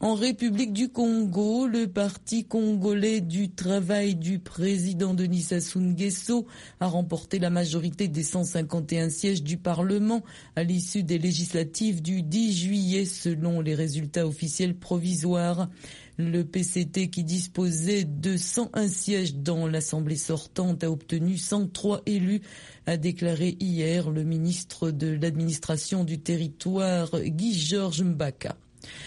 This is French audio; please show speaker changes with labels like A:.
A: En République du Congo, le parti congolais du travail du président Denis Sassou Nguesso a remporté la majorité des 151 sièges du Parlement à l'issue des législatives du 10 juillet selon les résultats officiels provisoires. Le PCT qui disposait de 101 sièges dans l'Assemblée sortante a obtenu 103 élus, a déclaré hier le ministre de l'administration du territoire Guy Georges Mbaka.